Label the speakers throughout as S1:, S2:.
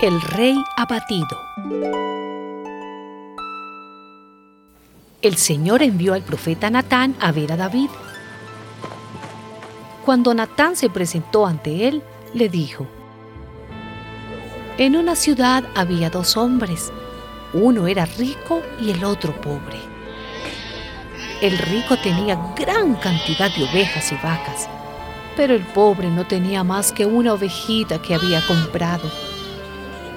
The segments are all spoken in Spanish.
S1: El rey abatido. El Señor envió al profeta Natán a ver a David. Cuando Natán se presentó ante él, le dijo, En una ciudad había dos hombres, uno era rico y el otro pobre. El rico tenía gran cantidad de ovejas y vacas, pero el pobre no tenía más que una ovejita que había comprado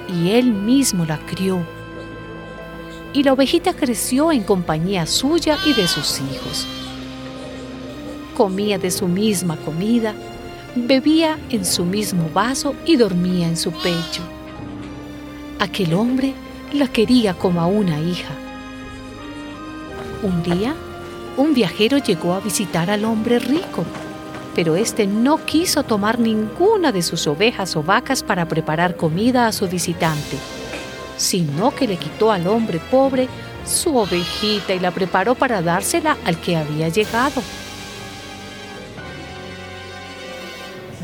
S1: y él mismo la crió. Y la ovejita creció en compañía suya y de sus hijos. Comía de su misma comida, bebía en su mismo vaso y dormía en su pecho. Aquel hombre la quería como a una hija. Un día, un viajero llegó a visitar al hombre rico pero éste no quiso tomar ninguna de sus ovejas o vacas para preparar comida a su visitante, sino que le quitó al hombre pobre su ovejita y la preparó para dársela al que había llegado.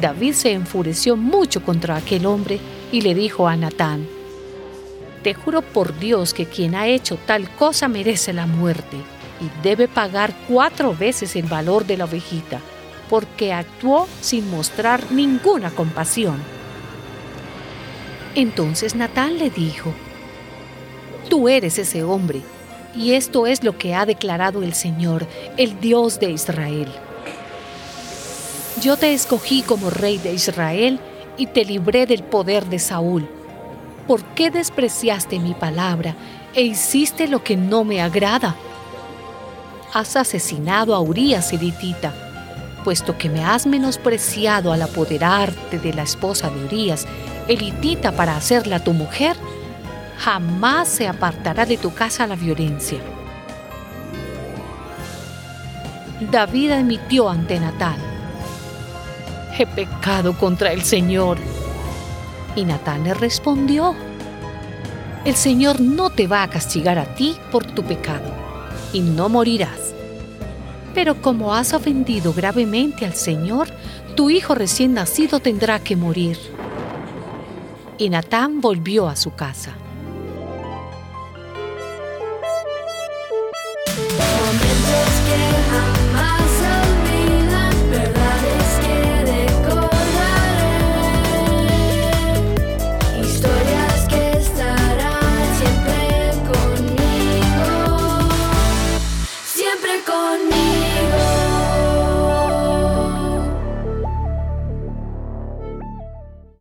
S1: David se enfureció mucho contra aquel hombre y le dijo a Natán, Te juro por Dios que quien ha hecho tal cosa merece la muerte y debe pagar cuatro veces el valor de la ovejita porque actuó sin mostrar ninguna compasión. Entonces Natán le dijo, Tú eres ese hombre, y esto es lo que ha declarado el Señor, el Dios de Israel. Yo te escogí como rey de Israel y te libré del poder de Saúl. ¿Por qué despreciaste mi palabra e hiciste lo que no me agrada? Has asesinado a Urías elitita puesto que me has menospreciado al apoderarte de la esposa de Urias, elitita para hacerla tu mujer, jamás se apartará de tu casa la violencia. David admitió ante Natán, he pecado contra el Señor. Y Natán le respondió, el Señor no te va a castigar a ti por tu pecado, y no morirás. Pero como has ofendido gravemente al Señor, tu hijo recién nacido tendrá que morir. Y Natán volvió a su casa. conmigo.